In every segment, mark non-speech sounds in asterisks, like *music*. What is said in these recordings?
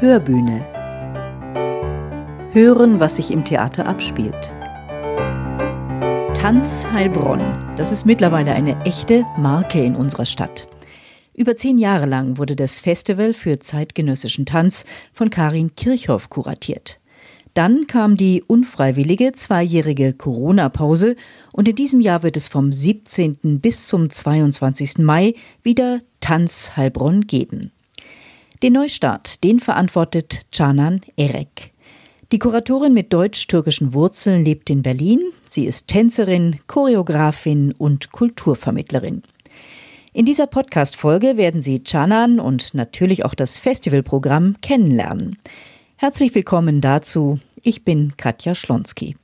Hörbühne. Hören, was sich im Theater abspielt. Tanz Heilbronn, das ist mittlerweile eine echte Marke in unserer Stadt. Über zehn Jahre lang wurde das Festival für zeitgenössischen Tanz von Karin Kirchhoff kuratiert. Dann kam die unfreiwillige zweijährige Corona-Pause und in diesem Jahr wird es vom 17. bis zum 22. Mai wieder Tanz Heilbronn geben. Den Neustart, den verantwortet Canan Erek. Die Kuratorin mit deutsch-türkischen Wurzeln lebt in Berlin. Sie ist Tänzerin, Choreografin und Kulturvermittlerin. In dieser Podcast-Folge werden Sie Canan und natürlich auch das Festivalprogramm kennenlernen. Herzlich willkommen dazu. Ich bin Katja Schlonski.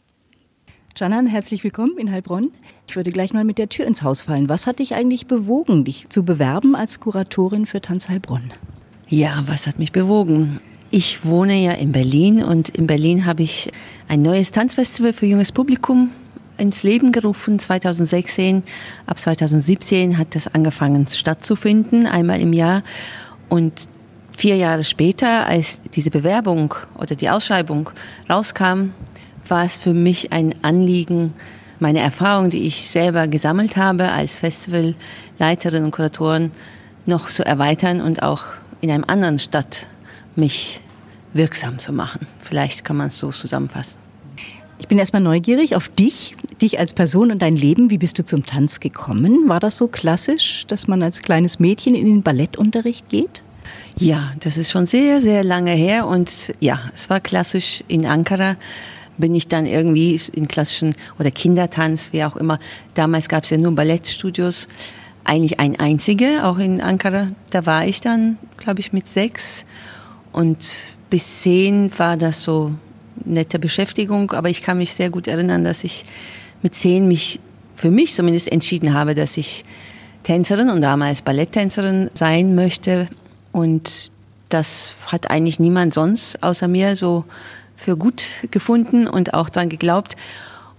Janan, herzlich willkommen in Heilbronn. Ich würde gleich mal mit der Tür ins Haus fallen. Was hat dich eigentlich bewogen, dich zu bewerben als Kuratorin für Tanz Heilbronn? Ja, was hat mich bewogen? Ich wohne ja in Berlin und in Berlin habe ich ein neues Tanzfestival für junges Publikum ins Leben gerufen 2016. Ab 2017 hat das angefangen stattzufinden, einmal im Jahr. Und Vier Jahre später, als diese Bewerbung oder die Ausschreibung rauskam, war es für mich ein Anliegen, meine Erfahrung, die ich selber gesammelt habe als Festivalleiterin und Kuratorin, noch zu erweitern und auch in einem anderen Stadt mich wirksam zu machen. Vielleicht kann man es so zusammenfassen. Ich bin erstmal neugierig auf dich, dich als Person und dein Leben. Wie bist du zum Tanz gekommen? War das so klassisch, dass man als kleines Mädchen in den Ballettunterricht geht? Ja, das ist schon sehr, sehr lange her und ja, es war klassisch in Ankara bin ich dann irgendwie in klassischen oder Kindertanz, wie auch immer. Damals gab es ja nur Ballettstudios, eigentlich ein einzige, auch in Ankara. Da war ich dann, glaube ich, mit sechs und bis zehn war das so nette Beschäftigung, aber ich kann mich sehr gut erinnern, dass ich mit zehn mich für mich zumindest entschieden habe, dass ich Tänzerin und damals Balletttänzerin sein möchte und das hat eigentlich niemand sonst außer mir so für gut gefunden und auch dann geglaubt.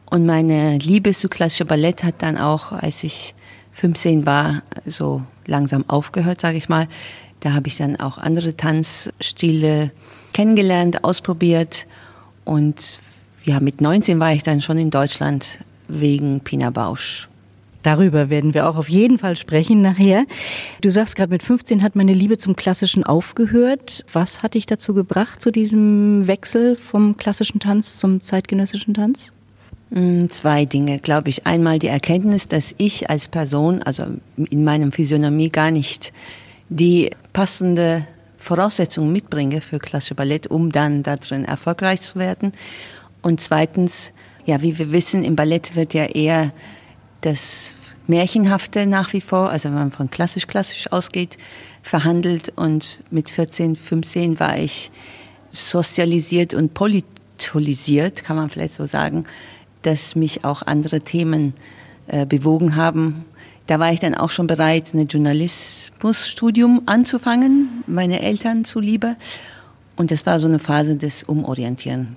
Und meine Liebe zu klassischer Ballett hat dann auch, als ich 15 war, so langsam aufgehört, sage ich mal. Da habe ich dann auch andere Tanzstile kennengelernt, ausprobiert. Und ja, mit 19 war ich dann schon in Deutschland wegen Pina Bausch. Darüber werden wir auch auf jeden Fall sprechen nachher. Du sagst gerade, mit 15 hat meine Liebe zum Klassischen aufgehört. Was hat dich dazu gebracht, zu diesem Wechsel vom klassischen Tanz zum zeitgenössischen Tanz? Mm, zwei Dinge, glaube ich. Einmal die Erkenntnis, dass ich als Person, also in meinem Physiognomie gar nicht die passende Voraussetzung mitbringe für klassische Ballett, um dann darin erfolgreich zu werden. Und zweitens, ja, wie wir wissen, im Ballett wird ja eher das Märchenhafte nach wie vor, also wenn man von klassisch-klassisch ausgeht, verhandelt. Und mit 14, 15 war ich sozialisiert und politisiert, kann man vielleicht so sagen, dass mich auch andere Themen äh, bewogen haben. Da war ich dann auch schon bereit, ein Journalismusstudium anzufangen, meine Eltern zuliebe. Und das war so eine Phase des Umorientieren.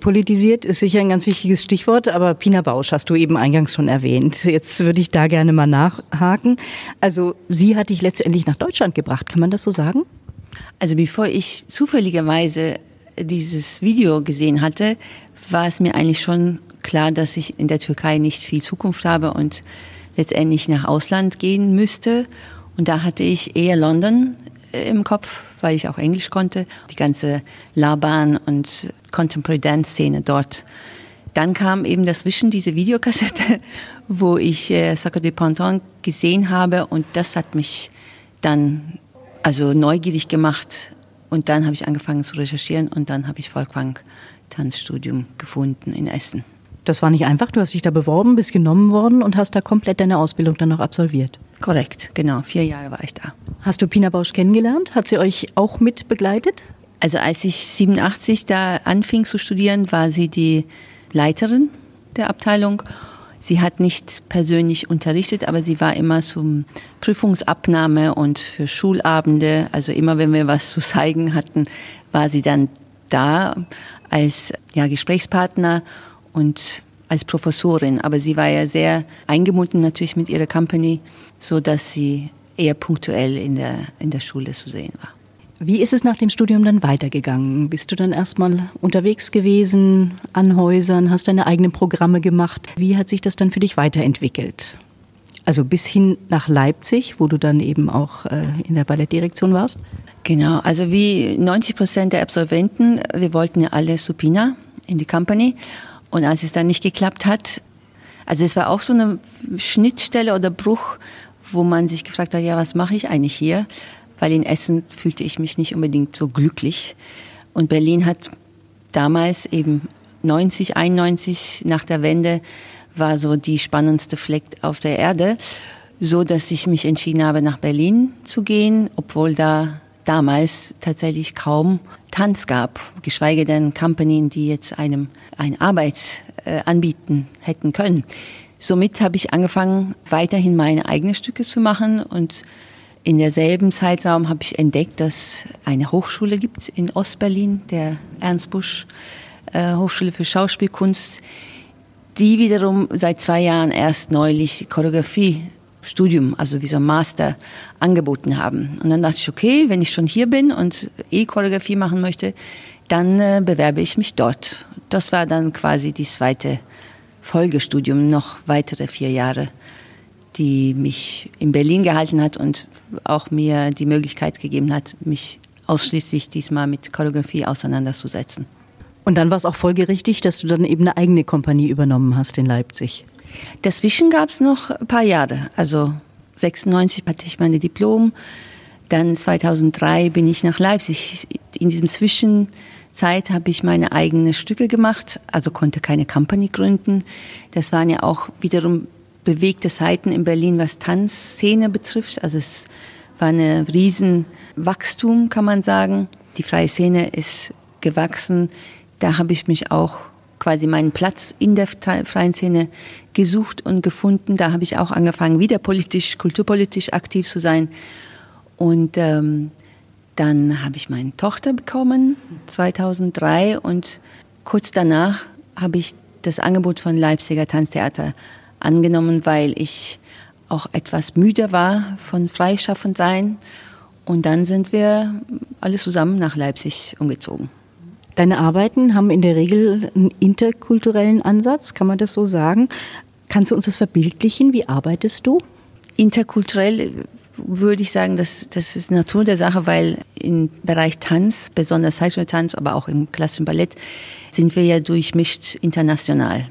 Politisiert ist sicher ein ganz wichtiges Stichwort, aber Pina Bausch hast du eben eingangs schon erwähnt. Jetzt würde ich da gerne mal nachhaken. Also sie hat dich letztendlich nach Deutschland gebracht, kann man das so sagen? Also bevor ich zufälligerweise dieses Video gesehen hatte, war es mir eigentlich schon klar, dass ich in der Türkei nicht viel Zukunft habe und letztendlich nach Ausland gehen müsste. Und da hatte ich eher London äh, im Kopf, weil ich auch Englisch konnte. Die ganze Laban und Contemporary Dance Szene dort. Dann kam eben das Wischen, diese Videokassette, *laughs* wo ich äh, Sacre du Ponton gesehen habe und das hat mich dann also neugierig gemacht und dann habe ich angefangen zu recherchieren und dann habe ich Volkwang Tanzstudium gefunden in Essen. Das war nicht einfach, du hast dich da beworben, bist genommen worden und hast da komplett deine Ausbildung dann noch absolviert. Korrekt, genau, vier Jahre war ich da. Hast du Pina Bausch kennengelernt? Hat sie euch auch mit begleitet? Also als ich 87 da anfing zu studieren, war sie die Leiterin der Abteilung. Sie hat nicht persönlich unterrichtet, aber sie war immer zum Prüfungsabnahme und für Schulabende, also immer wenn wir was zu zeigen hatten, war sie dann da als ja, Gesprächspartner und als Professorin. Aber sie war ja sehr eingebunden natürlich mit ihrer Company, so dass sie eher punktuell in der, in der Schule zu sehen war. Wie ist es nach dem Studium dann weitergegangen? Bist du dann erstmal unterwegs gewesen, an Häusern, hast deine eigenen Programme gemacht? Wie hat sich das dann für dich weiterentwickelt? Also bis hin nach Leipzig, wo du dann eben auch äh, in der Ballettdirektion warst? Genau, also wie 90 Prozent der Absolventen, wir wollten ja alle Supina in die Company. Und als es dann nicht geklappt hat, also es war auch so eine Schnittstelle oder Bruch, wo man sich gefragt hat, ja, was mache ich eigentlich hier? weil in Essen fühlte ich mich nicht unbedingt so glücklich. Und Berlin hat damals eben 90, 91 nach der Wende war so die spannendste Fleck auf der Erde, so dass ich mich entschieden habe, nach Berlin zu gehen, obwohl da damals tatsächlich kaum Tanz gab, geschweige denn Company, die jetzt einem ein Arbeit äh, anbieten hätten können. Somit habe ich angefangen, weiterhin meine eigenen Stücke zu machen und in derselben Zeitraum habe ich entdeckt, dass eine Hochschule gibt in Ostberlin, der Ernst Busch äh, Hochschule für Schauspielkunst, die wiederum seit zwei Jahren erst neulich Choreografiestudium, also wie so ein Master, angeboten haben. Und dann dachte ich, okay, wenn ich schon hier bin und eh Choreografie machen möchte, dann äh, bewerbe ich mich dort. Das war dann quasi die zweite Folgestudium, noch weitere vier Jahre die mich in Berlin gehalten hat und auch mir die Möglichkeit gegeben hat, mich ausschließlich diesmal mit Choreografie auseinanderzusetzen. Und dann war es auch folgerichtig, dass du dann eben eine eigene Kompanie übernommen hast in Leipzig. Dazwischen gab es noch ein paar Jahre. Also 96 hatte ich meine Diplom, dann 2003 bin ich nach Leipzig. In diesem Zwischenzeit habe ich meine eigenen Stücke gemacht, also konnte keine Company gründen. Das waren ja auch wiederum bewegte Seiten in Berlin, was Tanzszene betrifft. Also es war ein Riesenwachstum, kann man sagen. Die freie Szene ist gewachsen. Da habe ich mich auch quasi meinen Platz in der freien Szene gesucht und gefunden. Da habe ich auch angefangen, wieder politisch, kulturpolitisch aktiv zu sein. Und ähm, dann habe ich meine Tochter bekommen, 2003. Und kurz danach habe ich das Angebot von Leipziger Tanztheater angenommen, weil ich auch etwas müde war von Freischaffendsein. Und dann sind wir alle zusammen nach Leipzig umgezogen. Deine Arbeiten haben in der Regel einen interkulturellen Ansatz, kann man das so sagen? Kannst du uns das verbildlichen? Wie arbeitest du? Interkulturell würde ich sagen, das, das ist Natur der Sache, weil im Bereich Tanz, besonders Tanz, aber auch im klassischen Ballett, sind wir ja durchmischt international.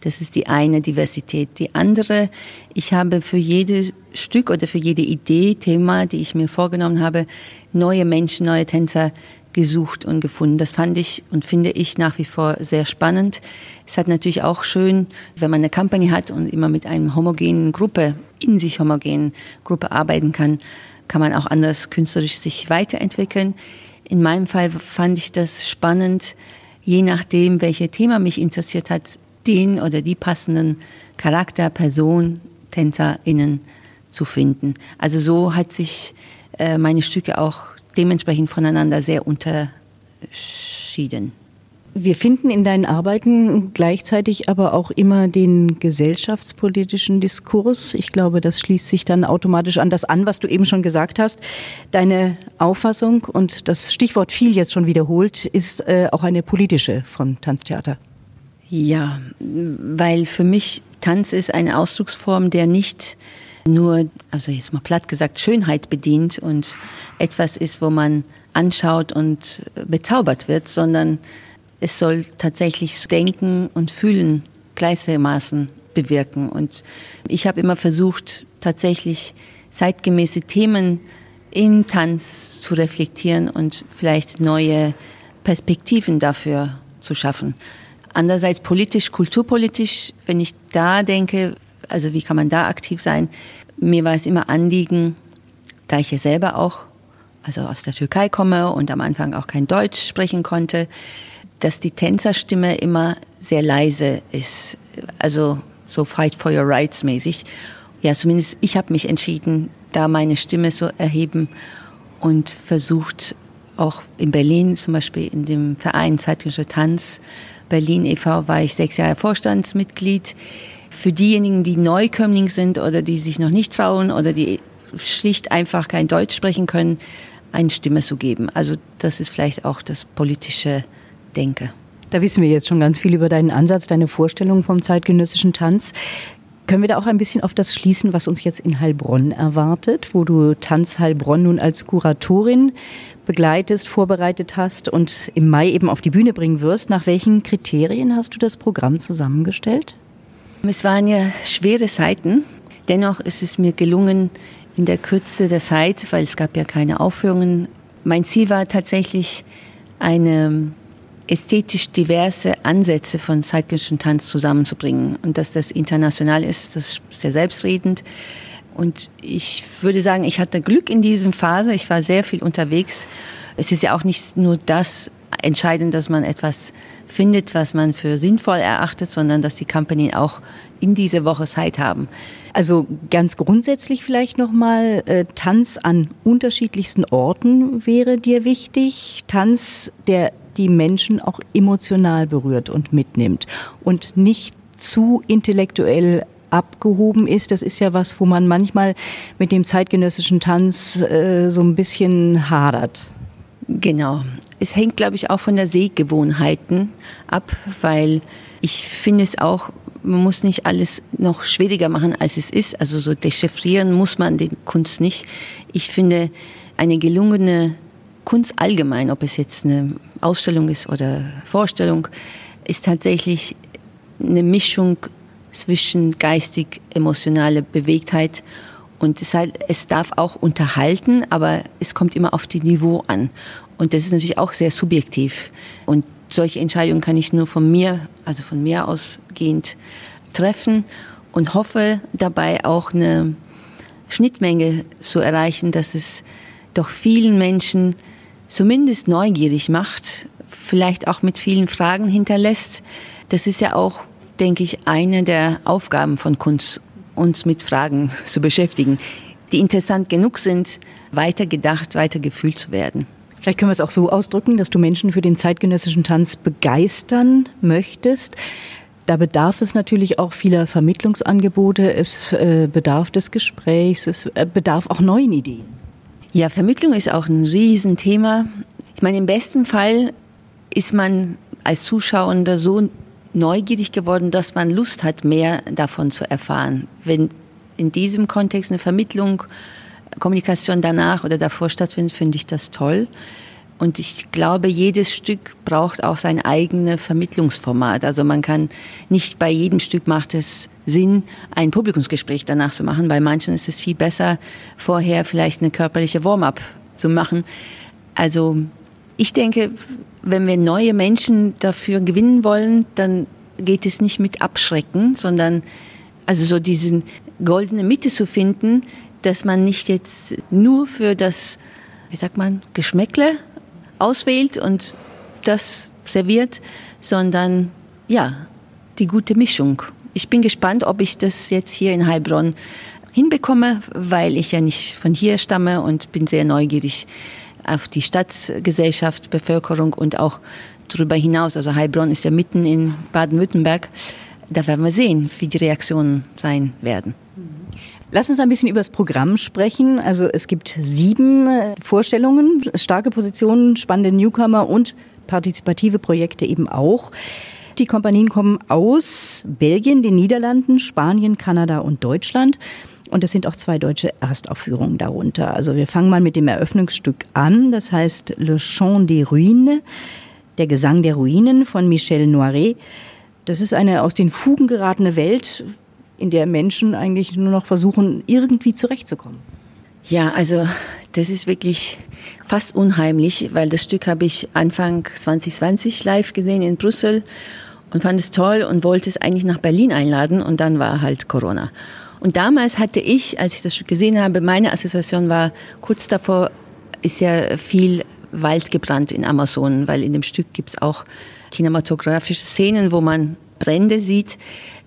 Das ist die eine Diversität. Die andere, ich habe für jedes Stück oder für jede Idee, Thema, die ich mir vorgenommen habe, neue Menschen, neue Tänzer gesucht und gefunden. Das fand ich und finde ich nach wie vor sehr spannend. Es hat natürlich auch schön, wenn man eine Company hat und immer mit einer homogenen Gruppe, in sich homogenen Gruppe arbeiten kann, kann man auch anders künstlerisch sich weiterentwickeln. In meinem Fall fand ich das spannend, je nachdem, welches Thema mich interessiert hat, den oder die passenden Charakter, Person, TänzerInnen zu finden. Also so hat sich äh, meine Stücke auch dementsprechend voneinander sehr unterschieden. Wir finden in deinen Arbeiten gleichzeitig aber auch immer den gesellschaftspolitischen Diskurs. Ich glaube, das schließt sich dann automatisch an das an, was du eben schon gesagt hast. Deine Auffassung, und das Stichwort viel jetzt schon wiederholt, ist äh, auch eine politische vom Tanztheater. Ja, weil für mich Tanz ist eine Ausdrucksform, der nicht nur, also jetzt mal platt gesagt, Schönheit bedient und etwas ist, wo man anschaut und bezaubert wird, sondern es soll tatsächlich Denken und Fühlen gleichermaßen bewirken. Und ich habe immer versucht, tatsächlich zeitgemäße Themen im Tanz zu reflektieren und vielleicht neue Perspektiven dafür zu schaffen. Andererseits politisch, kulturpolitisch, wenn ich da denke, also wie kann man da aktiv sein? Mir war es immer Anliegen, da ich ja selber auch, also aus der Türkei komme und am Anfang auch kein Deutsch sprechen konnte, dass die Tänzerstimme immer sehr leise ist. Also so Fight for Your Rights mäßig. Ja, zumindest ich habe mich entschieden, da meine Stimme zu erheben und versucht auch in Berlin zum Beispiel in dem Verein Zeitgenössischer Tanz Berlin e.V. war ich sechs Jahre Vorstandsmitglied. Für diejenigen, die Neukömmling sind oder die sich noch nicht trauen oder die schlicht einfach kein Deutsch sprechen können, eine Stimme zu geben. Also das ist vielleicht auch das politische Denken. Da wissen wir jetzt schon ganz viel über deinen Ansatz, deine Vorstellung vom zeitgenössischen Tanz. Können wir da auch ein bisschen auf das schließen, was uns jetzt in Heilbronn erwartet, wo du Tanz Heilbronn nun als Kuratorin begleitest, vorbereitet hast und im Mai eben auf die Bühne bringen wirst? Nach welchen Kriterien hast du das Programm zusammengestellt? Es waren ja schwere Zeiten. Dennoch ist es mir gelungen, in der Kürze der Zeit, weil es gab ja keine Aufführungen. Mein Ziel war tatsächlich eine ästhetisch diverse Ansätze von zeitgenössischen Tanz zusammenzubringen. Und dass das international ist, das ist sehr selbstredend. Und ich würde sagen, ich hatte Glück in diesem Phase. Ich war sehr viel unterwegs. Es ist ja auch nicht nur das entscheidend, dass man etwas findet, was man für sinnvoll erachtet, sondern dass die Company auch in diese Woche Zeit haben. Also ganz grundsätzlich vielleicht nochmal, äh, Tanz an unterschiedlichsten Orten wäre dir wichtig. Tanz, der die Menschen auch emotional berührt und mitnimmt und nicht zu intellektuell abgehoben ist. Das ist ja was, wo man manchmal mit dem zeitgenössischen Tanz äh, so ein bisschen hadert. Genau. Es hängt, glaube ich, auch von der Sehgewohnheiten ab, weil ich finde es auch, man muss nicht alles noch schwieriger machen, als es ist. Also so dechiffrieren muss man den Kunst nicht. Ich finde, eine gelungene Kunst allgemein, ob es jetzt eine Ausstellung ist oder Vorstellung, ist tatsächlich eine Mischung zwischen geistig-emotionale Bewegtheit und es, halt, es darf auch unterhalten, aber es kommt immer auf die Niveau an. Und das ist natürlich auch sehr subjektiv. Und solche Entscheidungen kann ich nur von mir, also von mir ausgehend treffen und hoffe dabei auch eine Schnittmenge zu erreichen, dass es doch vielen Menschen zumindest neugierig macht, vielleicht auch mit vielen Fragen hinterlässt. Das ist ja auch, denke ich, eine der Aufgaben von Kunst, uns mit Fragen *laughs* zu beschäftigen, die interessant genug sind, weiter gedacht, weiter gefühlt zu werden. Vielleicht können wir es auch so ausdrücken, dass du Menschen für den zeitgenössischen Tanz begeistern möchtest. Da bedarf es natürlich auch vieler Vermittlungsangebote, es äh, bedarf des Gesprächs, es äh, bedarf auch neuen Ideen. Ja, Vermittlung ist auch ein Riesenthema. Ich meine, im besten Fall ist man als Zuschauer so neugierig geworden, dass man Lust hat, mehr davon zu erfahren. Wenn in diesem Kontext eine Vermittlung Kommunikation danach oder davor stattfindet, finde ich das toll. Und ich glaube, jedes Stück braucht auch sein eigenes Vermittlungsformat. Also man kann nicht bei jedem Stück macht es Sinn, ein Publikumsgespräch danach zu machen. Bei manchen ist es viel besser, vorher vielleicht eine körperliche Warm-up zu machen. Also ich denke, wenn wir neue Menschen dafür gewinnen wollen, dann geht es nicht mit Abschrecken, sondern also so diesen goldene Mitte zu finden, dass man nicht jetzt nur für das, wie sagt man, Geschmäckle auswählt und das serviert, sondern ja, die gute Mischung. Ich bin gespannt, ob ich das jetzt hier in Heilbronn hinbekomme, weil ich ja nicht von hier stamme und bin sehr neugierig auf die Stadtgesellschaft, Bevölkerung und auch darüber hinaus. Also Heilbronn ist ja mitten in Baden-Württemberg. Da werden wir sehen, wie die Reaktionen sein werden. Lass uns ein bisschen über das Programm sprechen. Also es gibt sieben äh, Vorstellungen, starke Positionen, spannende Newcomer und partizipative Projekte eben auch. Die Kompanien kommen aus Belgien, den Niederlanden, Spanien, Kanada und Deutschland. Und es sind auch zwei deutsche Erstaufführungen darunter. Also wir fangen mal mit dem Eröffnungsstück an. Das heißt Le Chant des Ruines, der Gesang der Ruinen von Michel Noiret. Das ist eine aus den Fugen geratene Welt, in der Menschen eigentlich nur noch versuchen, irgendwie zurechtzukommen. Ja, also das ist wirklich fast unheimlich, weil das Stück habe ich Anfang 2020 live gesehen in Brüssel und fand es toll und wollte es eigentlich nach Berlin einladen und dann war halt Corona. Und damals hatte ich, als ich das gesehen habe, meine Assoziation war kurz davor, ist ja viel Wald gebrannt in Amazonen, weil in dem Stück gibt es auch kinematografische Szenen, wo man Brände sieht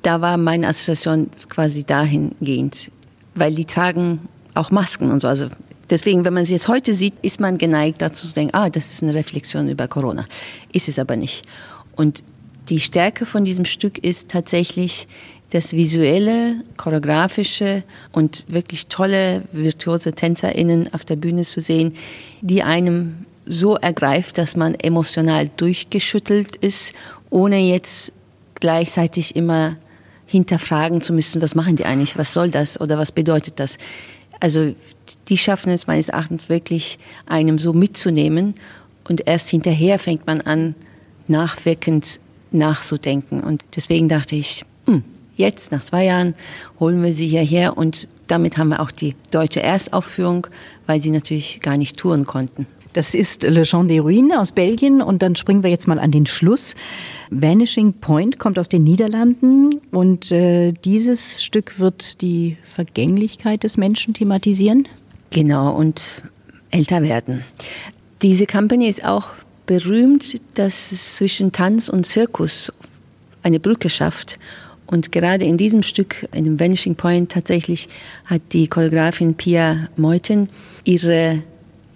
da war meine Assoziation quasi dahingehend, weil die tragen auch Masken und so. Also deswegen, wenn man sie jetzt heute sieht, ist man geneigt dazu zu denken, ah, das ist eine Reflexion über Corona. Ist es aber nicht. Und die Stärke von diesem Stück ist tatsächlich das visuelle, choreografische und wirklich tolle, virtuose TänzerInnen auf der Bühne zu sehen, die einem so ergreift, dass man emotional durchgeschüttelt ist, ohne jetzt gleichzeitig immer hinterfragen zu müssen, was machen die eigentlich, was soll das oder was bedeutet das. Also die schaffen es meines Erachtens wirklich, einem so mitzunehmen und erst hinterher fängt man an, nachwirkend nachzudenken. Und deswegen dachte ich, jetzt nach zwei Jahren holen wir sie hierher und damit haben wir auch die deutsche Erstaufführung, weil sie natürlich gar nicht touren konnten. Das ist Le Chant des Ruines aus Belgien und dann springen wir jetzt mal an den Schluss. Vanishing Point kommt aus den Niederlanden und äh, dieses Stück wird die Vergänglichkeit des Menschen thematisieren. Genau und älter werden. Diese Company ist auch berühmt, dass es zwischen Tanz und Zirkus eine Brücke schafft. Und gerade in diesem Stück, in dem Vanishing Point, tatsächlich hat die Choreografin Pia Meuthen ihre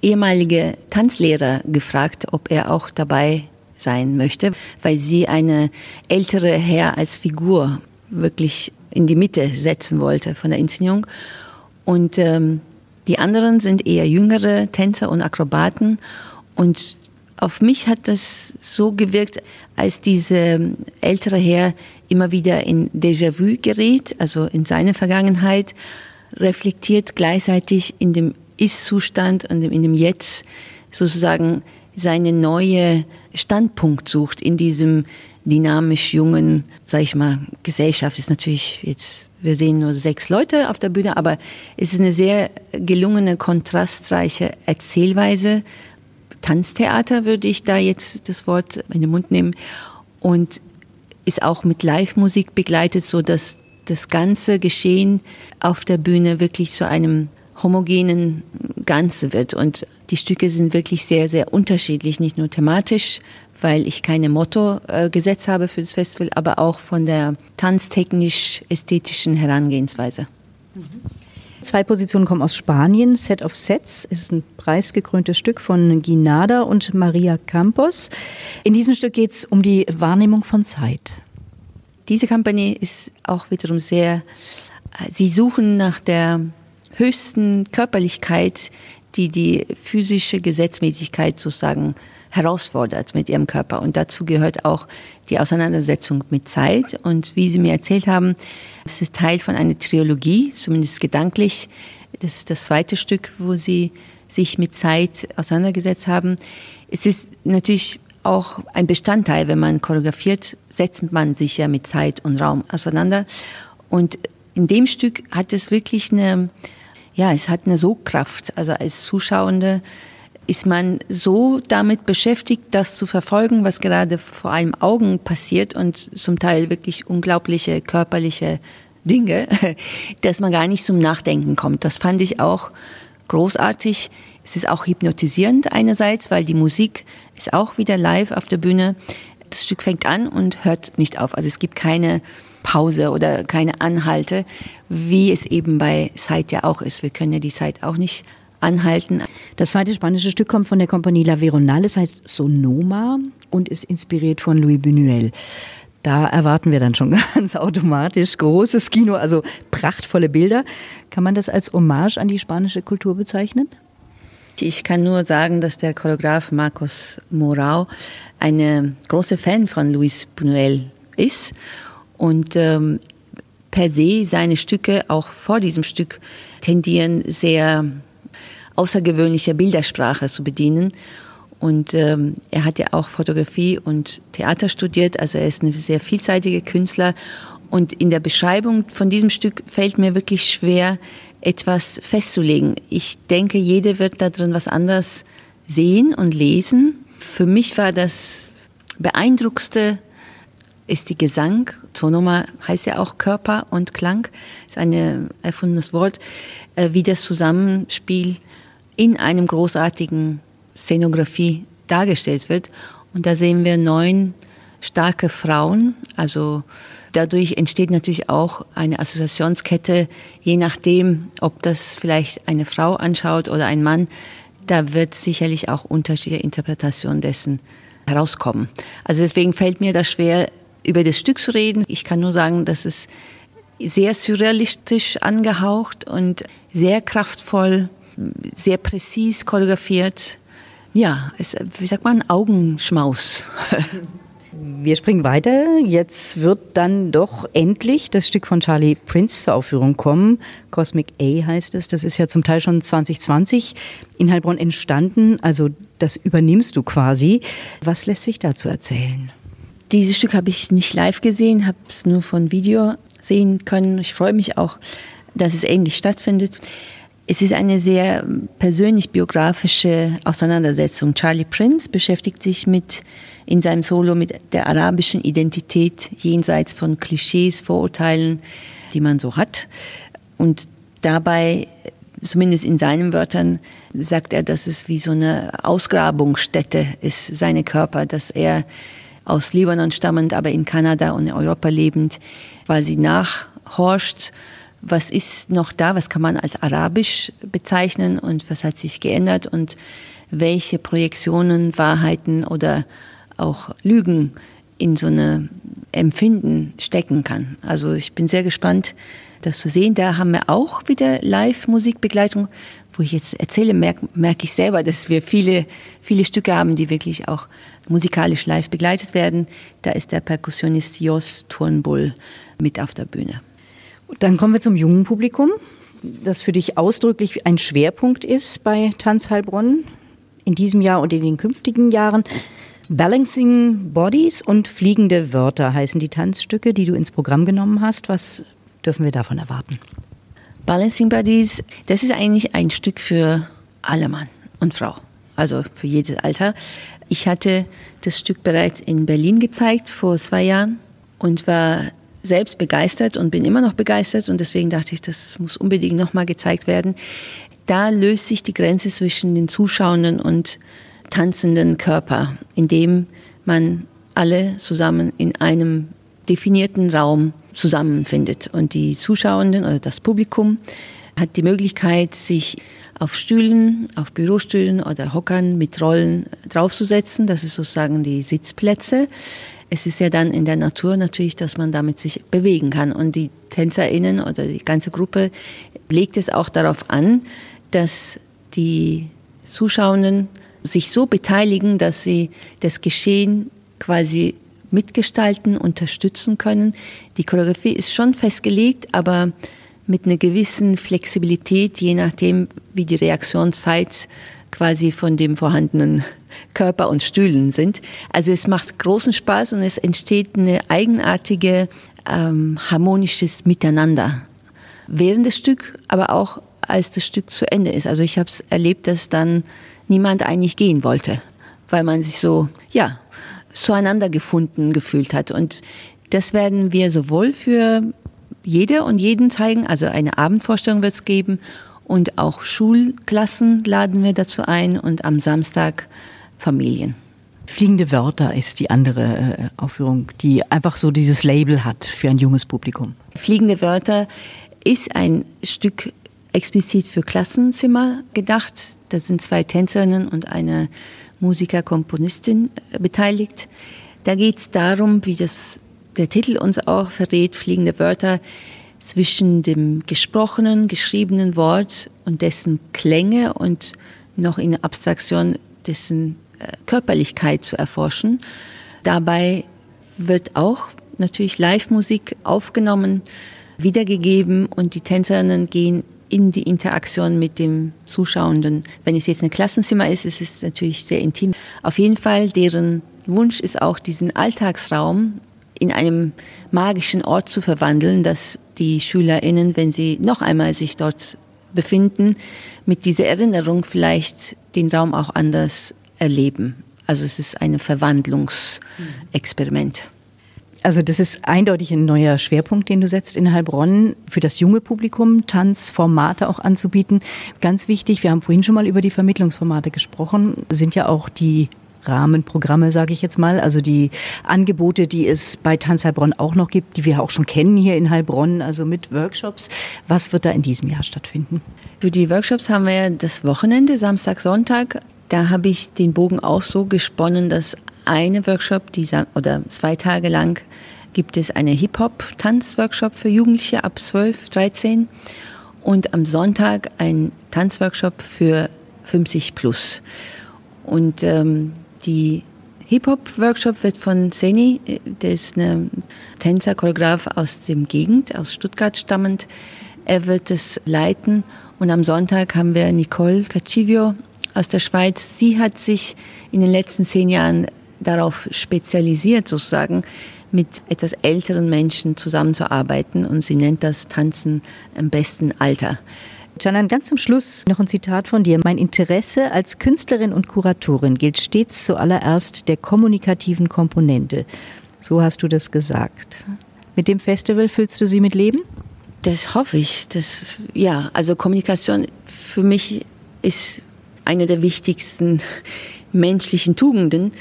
ehemalige Tanzlehrer gefragt, ob er auch dabei sein möchte, weil sie eine ältere Herr als Figur wirklich in die Mitte setzen wollte von der Inszenierung. Und ähm, die anderen sind eher jüngere Tänzer und Akrobaten. Und auf mich hat das so gewirkt, als diese ältere Herr immer wieder in Déjà-vu gerät, also in seine Vergangenheit, reflektiert gleichzeitig in dem ist-Zustand und in dem Jetzt sozusagen seine neue Standpunkt sucht in diesem dynamisch jungen, sag ich mal, Gesellschaft ist natürlich jetzt, wir sehen nur sechs Leute auf der Bühne, aber es ist eine sehr gelungene, kontrastreiche Erzählweise. Tanztheater würde ich da jetzt das Wort in den Mund nehmen und ist auch mit Live-Musik begleitet, so dass das ganze Geschehen auf der Bühne wirklich zu einem homogenen Ganze wird. Und die Stücke sind wirklich sehr, sehr unterschiedlich, nicht nur thematisch, weil ich keine Motto äh, gesetzt habe für das Festival, aber auch von der tanztechnisch-ästhetischen Herangehensweise. Mhm. Zwei Positionen kommen aus Spanien. Set of Sets ist ein preisgekröntes Stück von Ginada und Maria Campos. In diesem Stück geht es um die Wahrnehmung von Zeit. Diese Kampagne ist auch wiederum sehr, äh, sie suchen nach der höchsten Körperlichkeit, die die physische Gesetzmäßigkeit sozusagen herausfordert mit ihrem Körper. Und dazu gehört auch die Auseinandersetzung mit Zeit. Und wie Sie mir erzählt haben, es ist Teil von einer Trilogie, zumindest gedanklich. Das ist das zweite Stück, wo Sie sich mit Zeit auseinandergesetzt haben. Es ist natürlich auch ein Bestandteil, wenn man choreografiert, setzt man sich ja mit Zeit und Raum auseinander. Und in dem Stück hat es wirklich eine, ja, es hat eine Sogkraft. Also als Zuschauende ist man so damit beschäftigt, das zu verfolgen, was gerade vor einem Augen passiert und zum Teil wirklich unglaubliche körperliche Dinge, *laughs* dass man gar nicht zum Nachdenken kommt. Das fand ich auch großartig. Es ist auch hypnotisierend einerseits, weil die Musik ist auch wieder live auf der Bühne. Das Stück fängt an und hört nicht auf. Also es gibt keine Pause oder keine Anhalte, wie es eben bei Sight ja auch ist. Wir können ja die Sight auch nicht anhalten. Das zweite spanische Stück kommt von der Kompanie La Veronal, es heißt Sonoma und ist inspiriert von Louis Buñuel. Da erwarten wir dann schon *laughs* ganz automatisch großes Kino, also prachtvolle Bilder. Kann man das als Hommage an die spanische Kultur bezeichnen? Ich kann nur sagen, dass der Choreograf Marcos Morau eine große Fan von Luis Buñuel ist und ähm, per se seine Stücke auch vor diesem Stück tendieren sehr außergewöhnliche Bildersprache zu bedienen. Und ähm, er hat ja auch Fotografie und Theater studiert, also er ist ein sehr vielseitiger Künstler. Und in der Beschreibung von diesem Stück fällt mir wirklich schwer, etwas festzulegen. Ich denke, jede wird da drin was anderes sehen und lesen. Für mich war das beeindruckste ist die Gesang. Zonoma heißt ja auch Körper und Klang, ist ein erfundenes Wort, äh, wie das Zusammenspiel in einem großartigen Szenografie dargestellt wird. Und da sehen wir neun starke Frauen. Also dadurch entsteht natürlich auch eine Assoziationskette, je nachdem, ob das vielleicht eine Frau anschaut oder ein Mann. Da wird sicherlich auch unterschiedliche Interpretationen dessen herauskommen. Also deswegen fällt mir das schwer, über das Stück zu reden. Ich kann nur sagen, dass es sehr surrealistisch angehaucht und sehr kraftvoll, sehr präzis choreografiert. Ja, es, wie sagt man, Augenschmaus. *laughs* Wir springen weiter. Jetzt wird dann doch endlich das Stück von Charlie Prince zur Aufführung kommen. Cosmic A heißt es. Das ist ja zum Teil schon 2020 in Heilbronn entstanden. Also das übernimmst du quasi. Was lässt sich dazu erzählen? Dieses Stück habe ich nicht live gesehen, habe es nur von Video sehen können. Ich freue mich auch, dass es ähnlich stattfindet. Es ist eine sehr persönlich biografische Auseinandersetzung. Charlie Prince beschäftigt sich mit in seinem Solo mit der arabischen Identität jenseits von Klischees, Vorurteilen, die man so hat. Und dabei, zumindest in seinen Wörtern, sagt er, dass es wie so eine Ausgrabungsstätte ist, seine Körper, dass er aus Libanon stammend, aber in Kanada und in Europa lebend, weil sie nachhorcht, was ist noch da, was kann man als arabisch bezeichnen? Und was hat sich geändert? Und welche Projektionen, Wahrheiten oder auch Lügen in so eine Empfinden stecken kann. Also ich bin sehr gespannt, das zu sehen. Da haben wir auch wieder Live-Musikbegleitung. Wo ich jetzt erzähle, merke merk ich selber, dass wir viele, viele Stücke haben, die wirklich auch musikalisch live begleitet werden. Da ist der Perkussionist Jos Turnbull mit auf der Bühne. Dann kommen wir zum jungen Publikum, das für dich ausdrücklich ein Schwerpunkt ist bei Tanz Heilbronn in diesem Jahr und in den künftigen Jahren. Balancing Bodies und fliegende Wörter heißen die Tanzstücke, die du ins Programm genommen hast. Was dürfen wir davon erwarten? Balancing Bodies, das ist eigentlich ein Stück für alle Mann und Frau, also für jedes Alter. Ich hatte das Stück bereits in Berlin gezeigt vor zwei Jahren und war selbst begeistert und bin immer noch begeistert und deswegen dachte ich, das muss unbedingt nochmal gezeigt werden. Da löst sich die Grenze zwischen den Zuschauenden und tanzenden Körper, in dem man alle zusammen in einem definierten Raum zusammenfindet. Und die Zuschauenden oder das Publikum hat die Möglichkeit, sich auf Stühlen, auf Bürostühlen oder Hockern mit Rollen draufzusetzen. Das ist sozusagen die Sitzplätze. Es ist ja dann in der Natur natürlich, dass man damit sich bewegen kann. Und die TänzerInnen oder die ganze Gruppe legt es auch darauf an, dass die Zuschauenden sich so beteiligen, dass sie das Geschehen quasi mitgestalten, unterstützen können. Die Choreografie ist schon festgelegt, aber mit einer gewissen Flexibilität, je nachdem, wie die Reaktionszeit quasi von dem vorhandenen Körper und Stühlen sind. Also es macht großen Spaß und es entsteht eine eigenartige, ähm, harmonisches Miteinander während des Stück, aber auch als das Stück zu Ende ist. Also ich habe es erlebt, dass dann niemand eigentlich gehen wollte, weil man sich so, ja, zueinander gefunden gefühlt hat. Und das werden wir sowohl für jede und jeden zeigen, also eine Abendvorstellung wird es geben und auch Schulklassen laden wir dazu ein und am Samstag Familien. Fliegende Wörter ist die andere äh, Aufführung, die einfach so dieses Label hat für ein junges Publikum. Fliegende Wörter ist ein Stück explizit für Klassenzimmer gedacht. Da sind zwei Tänzerinnen und eine Musiker-Komponistin äh, beteiligt. Da geht es darum, wie das der Titel uns auch verrät, fliegende Wörter zwischen dem gesprochenen, geschriebenen Wort und dessen Klänge und noch in Abstraktion dessen äh, Körperlichkeit zu erforschen. Dabei wird auch natürlich Live-Musik aufgenommen, wiedergegeben und die Tänzerinnen gehen in die Interaktion mit dem Zuschauenden. Wenn es jetzt ein Klassenzimmer ist, ist es natürlich sehr intim. Auf jeden Fall, deren Wunsch ist auch, diesen Alltagsraum in einem magischen Ort zu verwandeln, dass die SchülerInnen, wenn sie noch einmal sich dort befinden, mit dieser Erinnerung vielleicht den Raum auch anders erleben. Also es ist ein Verwandlungsexperiment. Also das ist eindeutig ein neuer Schwerpunkt, den du setzt in Heilbronn, für das junge Publikum Tanzformate auch anzubieten. Ganz wichtig, wir haben vorhin schon mal über die Vermittlungsformate gesprochen, sind ja auch die Rahmenprogramme, sage ich jetzt mal, also die Angebote, die es bei Tanz Heilbronn auch noch gibt, die wir auch schon kennen hier in Heilbronn, also mit Workshops. Was wird da in diesem Jahr stattfinden? Für die Workshops haben wir das Wochenende, Samstag, Sonntag. Da habe ich den Bogen auch so gesponnen, dass eine Workshop, die, oder zwei Tage lang, gibt es einen Hip-Hop-Tanzworkshop für Jugendliche ab 12, 13 und am Sonntag ein Tanzworkshop für 50 plus. Und ähm, die Hip-Hop-Workshop wird von Seni, der ist ein Tänzer, Choreograf aus dem Gegend, aus Stuttgart stammend. Er wird es leiten und am Sonntag haben wir Nicole Cacivio aus der Schweiz. Sie hat sich in den letzten zehn Jahren darauf spezialisiert, sozusagen, mit etwas älteren Menschen zusammenzuarbeiten und sie nennt das Tanzen im besten Alter. Janan, ganz zum Schluss noch ein Zitat von dir. Mein Interesse als Künstlerin und Kuratorin gilt stets zuallererst der kommunikativen Komponente. So hast du das gesagt. Mit dem Festival füllst du sie mit Leben? Das hoffe ich. Das, ja, also Kommunikation für mich ist eine der wichtigsten menschlichen Tugenden.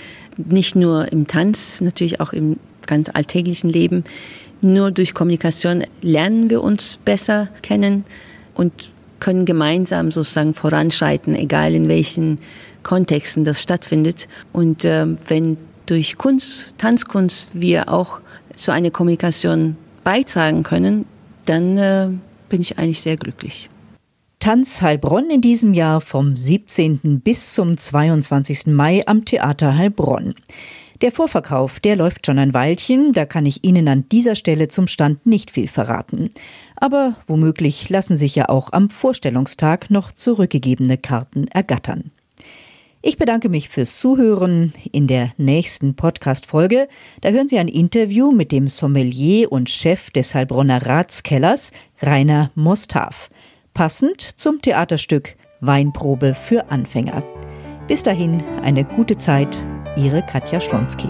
Nicht nur im Tanz, natürlich auch im ganz alltäglichen Leben. Nur durch Kommunikation lernen wir uns besser kennen und können gemeinsam sozusagen voranschreiten, egal in welchen Kontexten das stattfindet. Und äh, wenn durch Kunst, Tanzkunst wir auch zu einer Kommunikation beitragen können, dann äh, bin ich eigentlich sehr glücklich. Tanz Heilbronn in diesem Jahr vom 17. bis zum 22. Mai am Theater Heilbronn. Der Vorverkauf, der läuft schon ein Weilchen, da kann ich Ihnen an dieser Stelle zum Stand nicht viel verraten. Aber womöglich lassen sich ja auch am Vorstellungstag noch zurückgegebene Karten ergattern. Ich bedanke mich fürs Zuhören. In der nächsten Podcast-Folge, da hören Sie ein Interview mit dem Sommelier und Chef des Heilbronner Ratskellers, Rainer Mostav. Passend zum Theaterstück Weinprobe für Anfänger. Bis dahin eine gute Zeit Ihre Katja Schlonski.